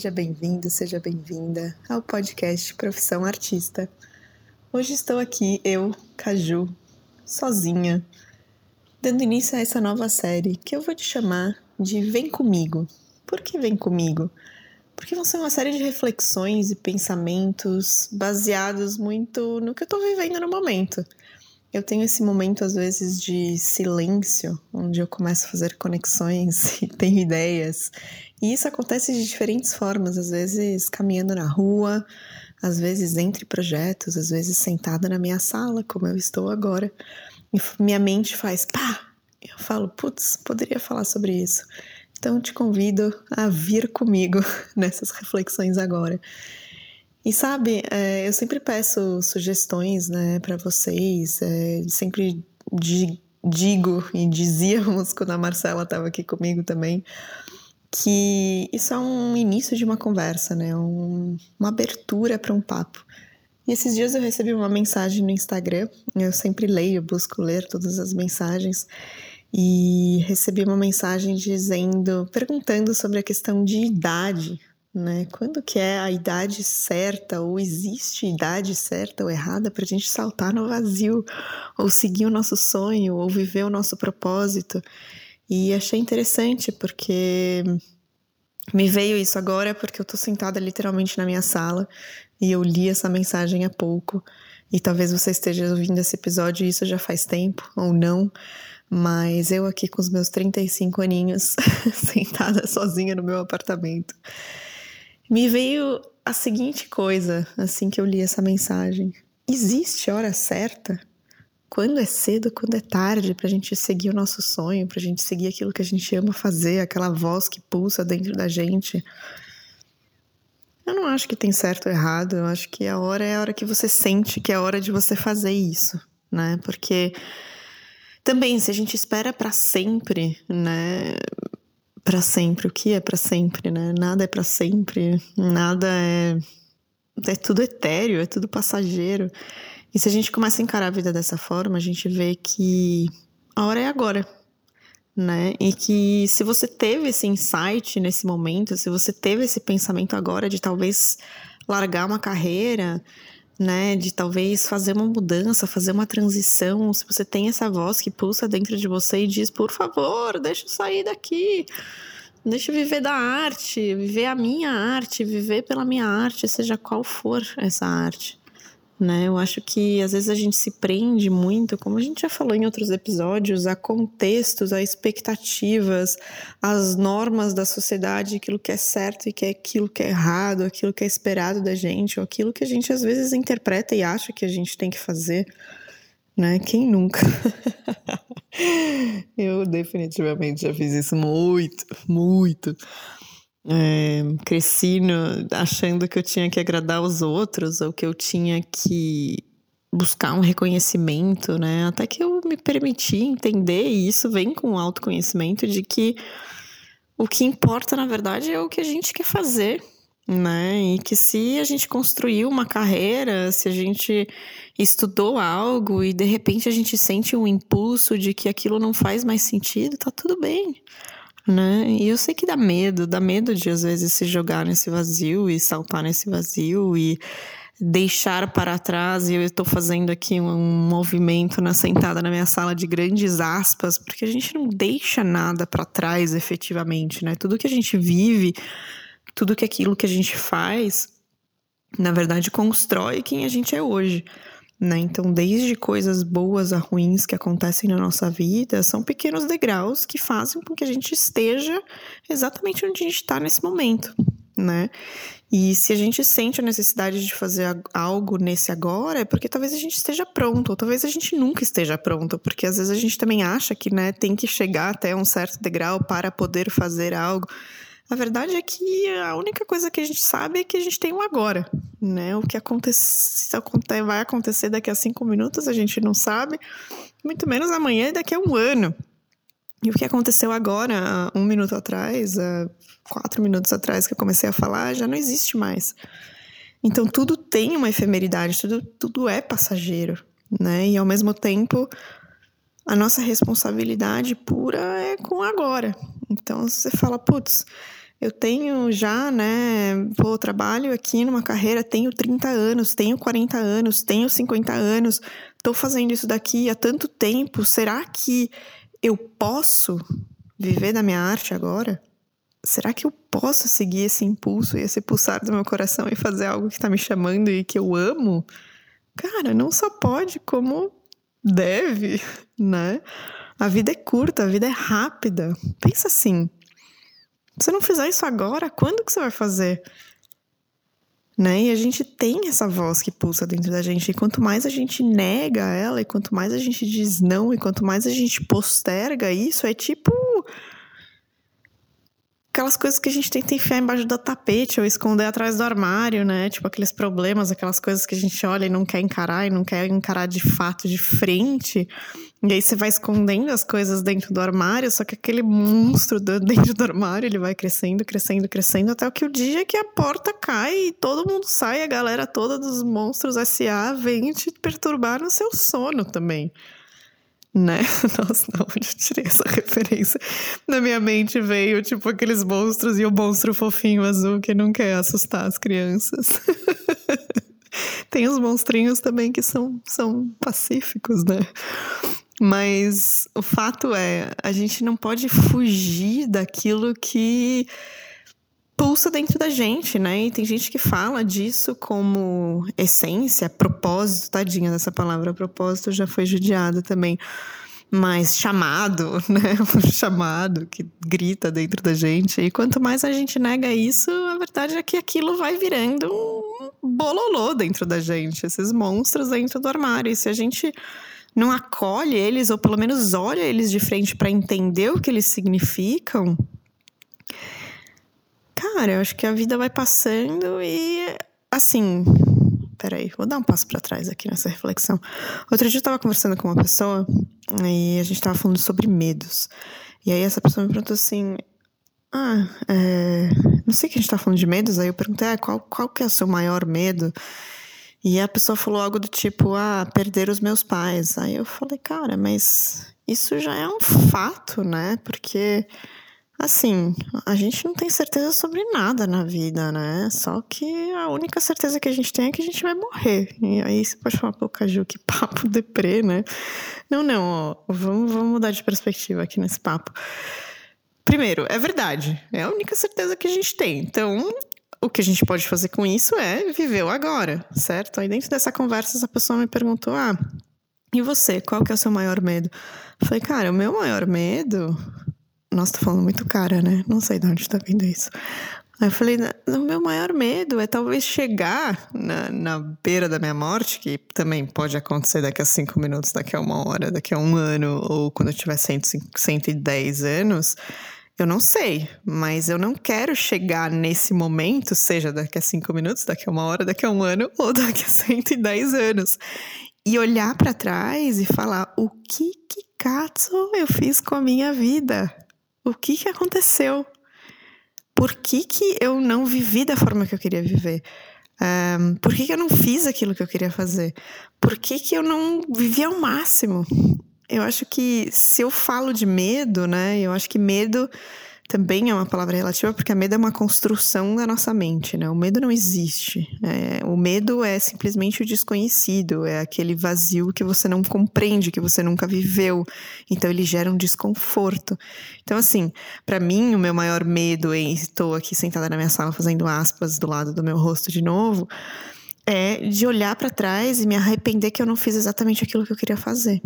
seja bem-vindo, seja bem-vinda ao podcast Profissão Artista. Hoje estou aqui, eu, Caju, sozinha, dando início a essa nova série que eu vou te chamar de Vem Comigo. Por que Vem Comigo? Porque vão ser uma série de reflexões e pensamentos baseados muito no que eu estou vivendo no momento. Eu tenho esse momento, às vezes, de silêncio, onde eu começo a fazer conexões e tenho ideias. E isso acontece de diferentes formas, às vezes caminhando na rua, às vezes entre projetos, às vezes sentada na minha sala, como eu estou agora. E minha mente faz pá! Eu falo, putz, poderia falar sobre isso. Então te convido a vir comigo nessas reflexões agora. E sabe, é, eu sempre peço sugestões, né, para vocês. É, sempre di digo e dizíamos quando a Marcela estava aqui comigo também que isso é um início de uma conversa, né, um, uma abertura para um papo. E esses dias eu recebi uma mensagem no Instagram. Eu sempre leio, busco ler todas as mensagens e recebi uma mensagem dizendo, perguntando sobre a questão de idade né? Quando que é a idade certa, ou existe idade certa ou errada para a gente saltar no vazio, ou seguir o nosso sonho, ou viver o nosso propósito. E achei interessante porque me veio isso agora porque eu tô sentada literalmente na minha sala e eu li essa mensagem há pouco. E talvez você esteja ouvindo esse episódio isso já faz tempo, ou não. Mas eu aqui com os meus 35 aninhos, sentada sozinha no meu apartamento me veio a seguinte coisa assim que eu li essa mensagem: existe hora certa? Quando é cedo, quando é tarde, para a gente seguir o nosso sonho, para a gente seguir aquilo que a gente ama fazer, aquela voz que pulsa dentro da gente. Eu não acho que tem certo ou errado, eu acho que a hora é a hora que você sente que é a hora de você fazer isso, né? Porque também, se a gente espera para sempre, né? Para sempre. O que é para sempre, né? Nada é para sempre, nada é é tudo etéreo, é tudo passageiro. E se a gente começa a encarar a vida dessa forma, a gente vê que a hora é agora, né? E que se você teve esse insight nesse momento, se você teve esse pensamento agora de talvez largar uma carreira, né, de talvez fazer uma mudança, fazer uma transição, se você tem essa voz que pulsa dentro de você e diz, por favor, deixa eu sair daqui, deixa eu viver da arte, viver a minha arte, viver pela minha arte, seja qual for essa arte né? Eu acho que às vezes a gente se prende muito, como a gente já falou em outros episódios, a contextos, a expectativas, as normas da sociedade, aquilo que é certo e que é aquilo que é errado, aquilo que é esperado da gente, ou aquilo que a gente às vezes interpreta e acha que a gente tem que fazer, né? Quem nunca? Eu definitivamente já fiz isso muito, muito é, cresci no, achando que eu tinha que agradar os outros ou que eu tinha que buscar um reconhecimento, né? Até que eu me permiti entender, e isso vem com o autoconhecimento, de que o que importa, na verdade, é o que a gente quer fazer, né? E que se a gente construiu uma carreira, se a gente estudou algo e de repente a gente sente um impulso de que aquilo não faz mais sentido, tá tudo bem né? E eu sei que dá medo, dá medo de às vezes se jogar nesse vazio e saltar nesse vazio e deixar para trás. E eu estou fazendo aqui um movimento na sentada na minha sala de grandes aspas, porque a gente não deixa nada para trás efetivamente, né? Tudo que a gente vive, tudo que aquilo que a gente faz, na verdade constrói quem a gente é hoje. Né? Então, desde coisas boas a ruins que acontecem na nossa vida, são pequenos degraus que fazem com que a gente esteja exatamente onde a gente está nesse momento, né? E se a gente sente a necessidade de fazer algo nesse agora, é porque talvez a gente esteja pronto, ou talvez a gente nunca esteja pronto, porque às vezes a gente também acha que né, tem que chegar até um certo degrau para poder fazer algo. A verdade é que a única coisa que a gente sabe é que a gente tem um agora, né? O que acontece, vai acontecer daqui a cinco minutos a gente não sabe, muito menos amanhã e daqui a um ano. E o que aconteceu agora, um minuto atrás, quatro minutos atrás que eu comecei a falar, já não existe mais. Então tudo tem uma efemeridade, tudo, tudo é passageiro, né? E ao mesmo tempo, a nossa responsabilidade pura é com agora. Então você fala, putz, Eu tenho já, né, pô, trabalho aqui numa carreira, tenho 30 anos, tenho 40 anos, tenho 50 anos, tô fazendo isso daqui há tanto tempo. Será que eu posso viver da minha arte agora? Será que eu posso seguir esse impulso e esse pulsar do meu coração e fazer algo que está me chamando e que eu amo? Cara, não só pode, como deve, né? A vida é curta, a vida é rápida. Pensa assim, você não fizer isso agora, quando que você vai fazer? Né? E a gente tem essa voz que pulsa dentro da gente. E quanto mais a gente nega ela, e quanto mais a gente diz não, e quanto mais a gente posterga isso, é tipo aquelas coisas que a gente tenta enfiar embaixo do tapete ou esconder atrás do armário, né? Tipo aqueles problemas, aquelas coisas que a gente olha e não quer encarar e não quer encarar de fato de frente. E aí você vai escondendo as coisas dentro do armário, só que aquele monstro dentro do armário, ele vai crescendo, crescendo, crescendo, até que o dia que a porta cai e todo mundo sai, a galera toda dos monstros SA vem te perturbar no seu sono também né? Nossa, não, onde eu tirei essa referência? Na minha mente veio, tipo, aqueles monstros e o monstro fofinho azul que não quer assustar as crianças. Tem os monstrinhos também que são, são pacíficos, né? Mas o fato é, a gente não pode fugir daquilo que pulsa dentro da gente, né? E tem gente que fala disso como essência, propósito, tadinha dessa palavra, propósito já foi judiada também. Mas chamado, né? Um chamado que grita dentro da gente. E quanto mais a gente nega isso, a verdade é que aquilo vai virando um bololô dentro da gente, esses monstros dentro do armário. E se a gente não acolhe eles, ou pelo menos olha eles de frente para entender o que eles significam, Cara, eu acho que a vida vai passando e assim. Peraí, vou dar um passo para trás aqui nessa reflexão. Outro dia eu tava conversando com uma pessoa e a gente tava falando sobre medos. E aí essa pessoa me perguntou assim: Ah, é, não sei que a gente tá falando de medos. Aí eu perguntei: ah, qual, qual que é o seu maior medo? E a pessoa falou algo do tipo: Ah, perder os meus pais. Aí eu falei: Cara, mas isso já é um fato, né? Porque Assim, a gente não tem certeza sobre nada na vida, né? Só que a única certeza que a gente tem é que a gente vai morrer. E aí você pode falar, pô, Caju, que papo deprê, né? Não, não, ó, vamos, vamos mudar de perspectiva aqui nesse papo. Primeiro, é verdade. É a única certeza que a gente tem. Então, o que a gente pode fazer com isso é viver o agora, certo? Aí dentro dessa conversa, essa pessoa me perguntou: ah, e você, qual que é o seu maior medo? Eu falei, cara, o meu maior medo nossa, tô falando muito cara, né? Não sei de onde tá vindo isso. Aí eu falei, o meu maior medo é talvez chegar na, na beira da minha morte, que também pode acontecer daqui a cinco minutos, daqui a uma hora, daqui a um ano, ou quando eu tiver 110 anos. Eu não sei, mas eu não quero chegar nesse momento, seja daqui a cinco minutos, daqui a uma hora, daqui a um ano, ou daqui a 110 anos. E olhar para trás e falar: o que que cazzo eu fiz com a minha vida? o que, que aconteceu? Por que, que eu não vivi da forma que eu queria viver? Um, por que, que eu não fiz aquilo que eu queria fazer? Por que, que eu não vivi ao máximo? Eu acho que se eu falo de medo, né? Eu acho que medo também é uma palavra relativa, porque a medo é uma construção da nossa mente, né? O medo não existe. É, o medo é simplesmente o desconhecido, é aquele vazio que você não compreende, que você nunca viveu. Então ele gera um desconforto. Então, assim, para mim, o meu maior medo, e estou aqui sentada na minha sala fazendo aspas do lado do meu rosto de novo, é de olhar para trás e me arrepender que eu não fiz exatamente aquilo que eu queria fazer.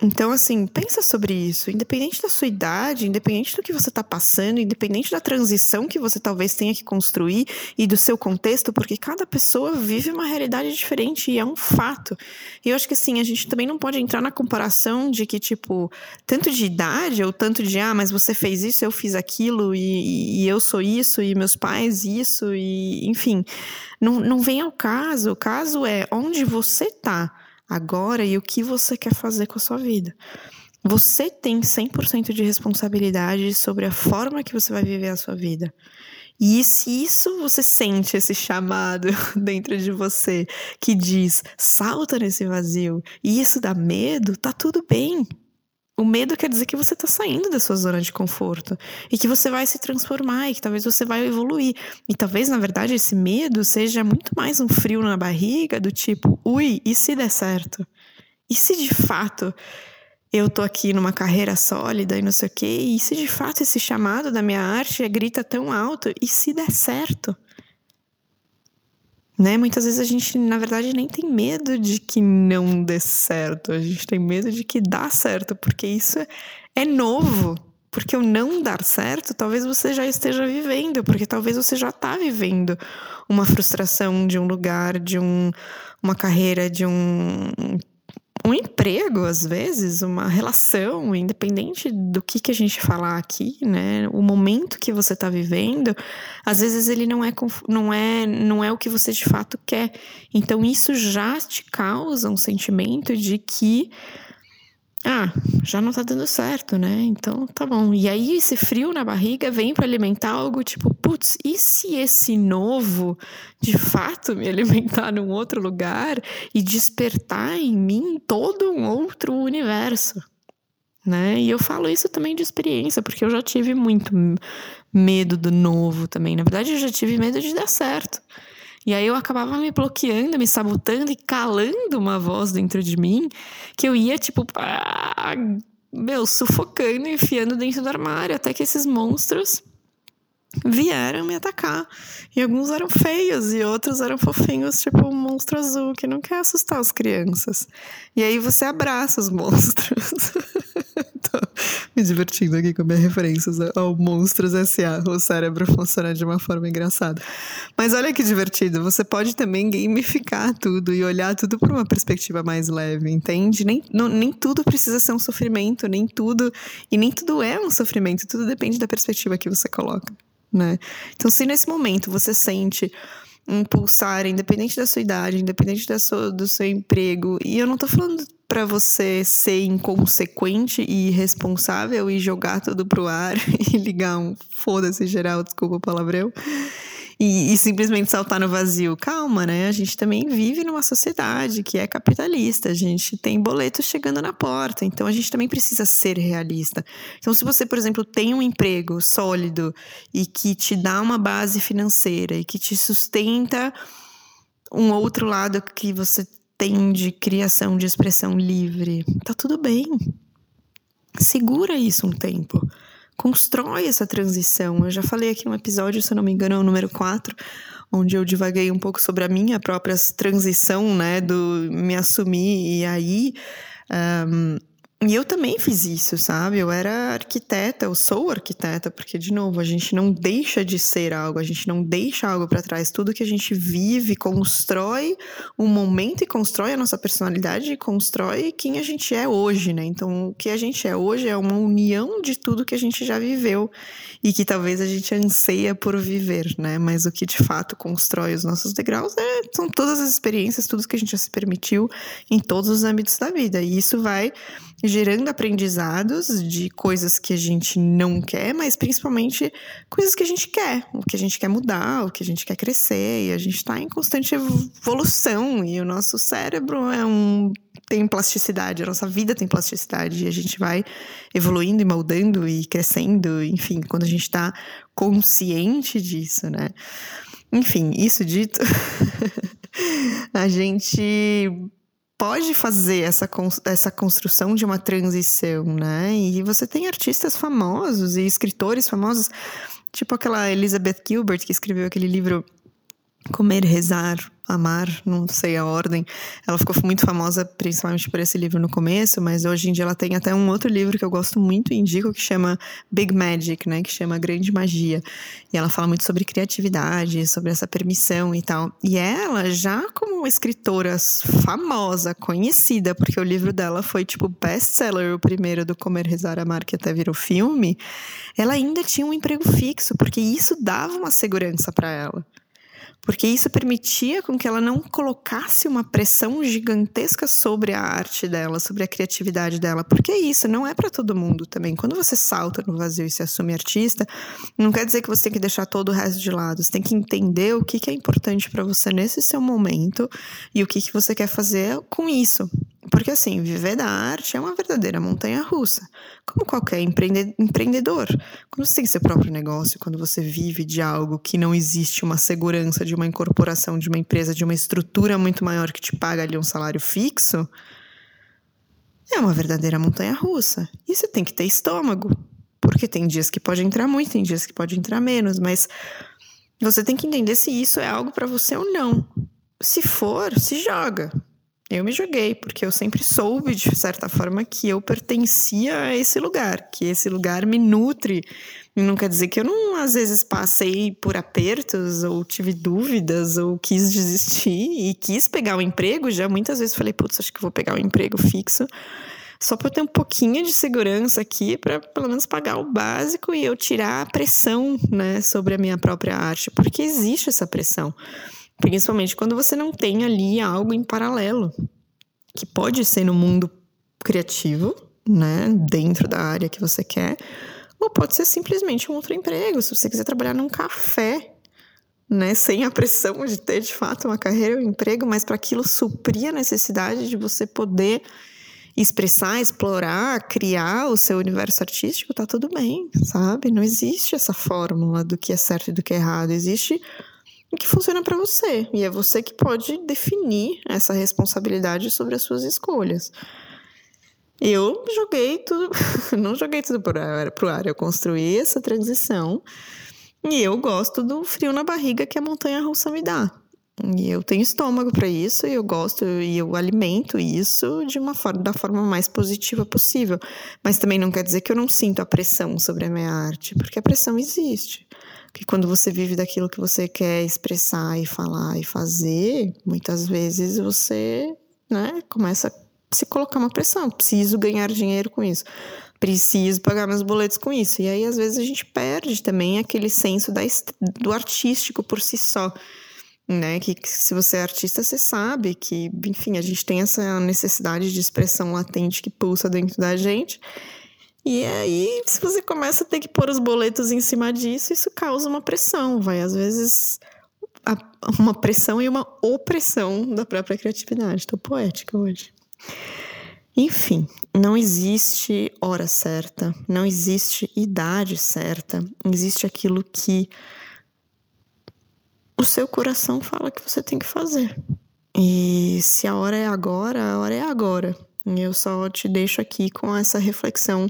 Então, assim, pensa sobre isso. Independente da sua idade, independente do que você está passando, independente da transição que você talvez tenha que construir e do seu contexto, porque cada pessoa vive uma realidade diferente e é um fato. E eu acho que, assim, a gente também não pode entrar na comparação de que, tipo, tanto de idade ou tanto de, ah, mas você fez isso, eu fiz aquilo e, e eu sou isso e meus pais isso e, enfim. Não, não vem ao caso. O caso é onde você está agora e o que você quer fazer com a sua vida. Você tem 100% de responsabilidade sobre a forma que você vai viver a sua vida. E se isso você sente esse chamado dentro de você que diz salta nesse vazio e isso dá medo, tá tudo bem. O medo quer dizer que você está saindo da sua zona de conforto e que você vai se transformar e que talvez você vai evoluir. E talvez, na verdade, esse medo seja muito mais um frio na barriga do tipo, ui, e se der certo? E se de fato eu tô aqui numa carreira sólida e não sei o quê? E se de fato esse chamado da minha arte grita tão alto? E se der certo? Né? Muitas vezes a gente, na verdade, nem tem medo de que não dê certo. A gente tem medo de que dá certo, porque isso é novo. Porque o não dar certo, talvez você já esteja vivendo, porque talvez você já está vivendo uma frustração de um lugar, de um, uma carreira, de um um emprego, às vezes, uma relação, independente do que, que a gente falar aqui, né? O momento que você está vivendo, às vezes ele não é, não, é, não é o que você de fato quer. Então, isso já te causa um sentimento de que ah, já não tá dando certo, né? Então tá bom. E aí esse frio na barriga vem para alimentar algo tipo, putz, e se esse novo de fato me alimentar num outro lugar e despertar em mim todo um outro universo? Né? E eu falo isso também de experiência, porque eu já tive muito medo do novo também. Na verdade, eu já tive medo de dar certo. E aí eu acabava me bloqueando, me sabotando e calando uma voz dentro de mim que eu ia, tipo, ah, meu, sufocando, enfiando dentro do armário, até que esses monstros vieram me atacar. E alguns eram feios e outros eram fofinhos, tipo um monstro azul que não quer assustar as crianças. E aí você abraça os monstros. Me divertindo aqui com minhas referências ao Monstros S.A. O cérebro funciona de uma forma engraçada. Mas olha que divertido, você pode também gamificar tudo e olhar tudo por uma perspectiva mais leve, entende? Nem, não, nem tudo precisa ser um sofrimento, nem tudo. E nem tudo é um sofrimento, tudo depende da perspectiva que você coloca né? Então, se nesse momento você sente um pulsar, independente da sua idade, independente da sua, do seu emprego, e eu não tô falando para você ser inconsequente e irresponsável e jogar tudo pro ar e ligar um foda-se geral, desculpa o palavrão e, e, simplesmente saltar no vazio. Calma, né? A gente também vive numa sociedade que é capitalista, a gente tem boletos chegando na porta, então a gente também precisa ser realista. Então, se você, por exemplo, tem um emprego sólido e que te dá uma base financeira e que te sustenta um outro lado que você tem de criação de expressão livre, tá tudo bem. Segura isso um tempo constrói essa transição. Eu já falei aqui no episódio, se eu não me engano, é o número 4, onde eu divaguei um pouco sobre a minha própria transição, né, do me assumir e aí um, e eu também fiz isso, sabe? Eu era arquiteta, eu sou arquiteta, porque, de novo, a gente não deixa de ser algo, a gente não deixa algo para trás. Tudo que a gente vive constrói um momento e constrói a nossa personalidade e constrói quem a gente é hoje, né? Então, o que a gente é hoje é uma união de tudo que a gente já viveu e que talvez a gente anseia por viver, né? Mas o que de fato constrói os nossos degraus é, são todas as experiências, tudo que a gente já se permitiu em todos os âmbitos da vida. E isso vai gerando aprendizados de coisas que a gente não quer, mas principalmente coisas que a gente quer, o que a gente quer mudar, o que a gente quer crescer, e a gente está em constante evolução, e o nosso cérebro é um tem plasticidade, a nossa vida tem plasticidade, e a gente vai evoluindo e moldando e crescendo, enfim, quando a gente está consciente disso, né? Enfim, isso dito, a gente pode fazer essa, essa construção de uma transição, né? E você tem artistas famosos e escritores famosos, tipo aquela Elizabeth Gilbert que escreveu aquele livro Comer, Rezar, Amar, não sei a ordem. Ela ficou muito famosa principalmente por esse livro no começo, mas hoje em dia ela tem até um outro livro que eu gosto muito e indico que chama Big Magic, né, que chama Grande Magia. E ela fala muito sobre criatividade, sobre essa permissão e tal. E ela já como escritora famosa, conhecida, porque o livro dela foi tipo best-seller, o primeiro do Comer, Rezar, Amar, que até virou filme, ela ainda tinha um emprego fixo, porque isso dava uma segurança para ela porque isso permitia com que ela não colocasse uma pressão gigantesca sobre a arte dela, sobre a criatividade dela, porque isso não é para todo mundo também. Quando você salta no vazio e se assume artista, não quer dizer que você tem que deixar todo o resto de lado. Você tem que entender o que, que é importante para você nesse seu momento e o que, que você quer fazer com isso. Porque, assim, viver da arte é uma verdadeira montanha russa. Como qualquer empreende empreendedor. Quando você tem seu próprio negócio, quando você vive de algo que não existe uma segurança de uma incorporação, de uma empresa, de uma estrutura muito maior que te paga ali um salário fixo, é uma verdadeira montanha russa. E você tem que ter estômago. Porque tem dias que pode entrar muito, tem dias que pode entrar menos, mas você tem que entender se isso é algo para você ou não. Se for, se joga. Eu me joguei, porque eu sempre soube, de certa forma, que eu pertencia a esse lugar, que esse lugar me nutre. E não quer dizer que eu não, às vezes, passei por apertos, ou tive dúvidas, ou quis desistir e quis pegar o um emprego. Já muitas vezes falei, putz, acho que vou pegar um emprego fixo só para ter um pouquinho de segurança aqui, para pelo menos pagar o básico e eu tirar a pressão, né, sobre a minha própria arte, porque existe essa pressão. Principalmente quando você não tem ali algo em paralelo, que pode ser no mundo criativo, né, dentro da área que você quer, ou pode ser simplesmente um outro emprego, se você quiser trabalhar num café, né, sem a pressão de ter de fato uma carreira ou um emprego, mas para aquilo suprir a necessidade de você poder expressar, explorar, criar o seu universo artístico, tá tudo bem, sabe? Não existe essa fórmula do que é certo e do que é errado. Existe o que funciona para você. E é você que pode definir essa responsabilidade sobre as suas escolhas. Eu joguei tudo, não joguei tudo pro ar, pro ar, eu construí essa transição e eu gosto do frio na barriga que a montanha russa me dá. E eu tenho estômago para isso e eu gosto e eu alimento isso de uma forma da forma mais positiva possível. Mas também não quer dizer que eu não sinto a pressão sobre a minha arte, porque a pressão existe. Que quando você vive daquilo que você quer expressar e falar e fazer, muitas vezes você, né, começa a se colocar uma pressão. Preciso ganhar dinheiro com isso. Preciso pagar meus boletos com isso. E aí, às vezes, a gente perde também aquele senso da, do artístico por si só né? Que, que, se você é artista, você sabe que, enfim, a gente tem essa necessidade de expressão latente que pulsa dentro da gente. E aí, se você começa a ter que pôr os boletos em cima disso, isso causa uma pressão, vai às vezes uma pressão e uma opressão da própria criatividade. Estou poética hoje. Enfim, não existe hora certa, não existe idade certa, existe aquilo que o seu coração fala que você tem que fazer. E se a hora é agora, a hora é agora. Eu só te deixo aqui com essa reflexão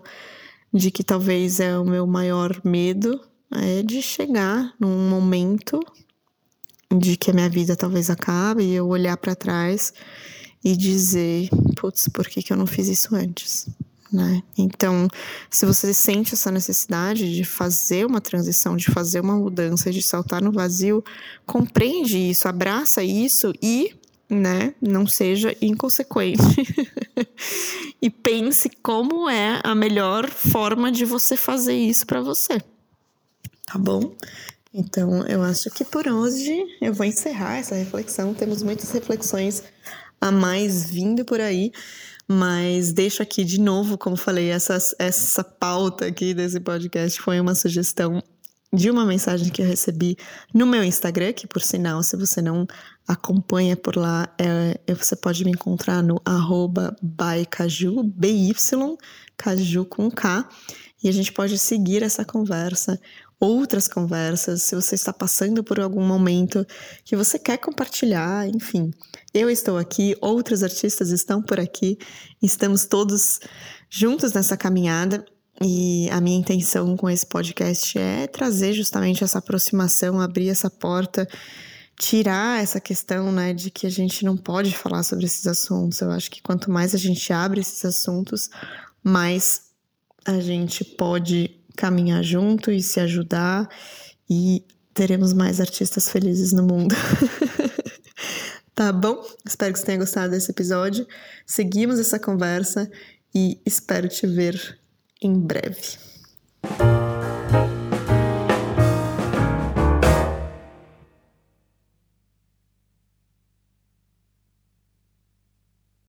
de que talvez é o meu maior medo é de chegar num momento de que a minha vida talvez acabe e eu olhar para trás e dizer, putz, por que, que eu não fiz isso antes? né? Então, se você sente essa necessidade de fazer uma transição, de fazer uma mudança, de saltar no vazio, compreende isso, abraça isso e, né, não seja inconsequente. e pense como é a melhor forma de você fazer isso para você. Tá bom? Então, eu acho que por hoje eu vou encerrar essa reflexão. Temos muitas reflexões a mais vindo por aí. Mas deixo aqui de novo, como falei, essa, essa pauta aqui desse podcast foi uma sugestão de uma mensagem que eu recebi no meu Instagram, que por sinal, se você não acompanha por lá, é, você pode me encontrar no arroba bycaju, B-Y, caju com K, e a gente pode seguir essa conversa outras conversas, se você está passando por algum momento que você quer compartilhar, enfim. Eu estou aqui, outros artistas estão por aqui, estamos todos juntos nessa caminhada. E a minha intenção com esse podcast é trazer justamente essa aproximação, abrir essa porta, tirar essa questão, né, de que a gente não pode falar sobre esses assuntos. Eu acho que quanto mais a gente abre esses assuntos, mais a gente pode caminhar junto e se ajudar e teremos mais artistas felizes no mundo. tá bom? Espero que você tenha gostado desse episódio. Seguimos essa conversa e espero te ver em breve.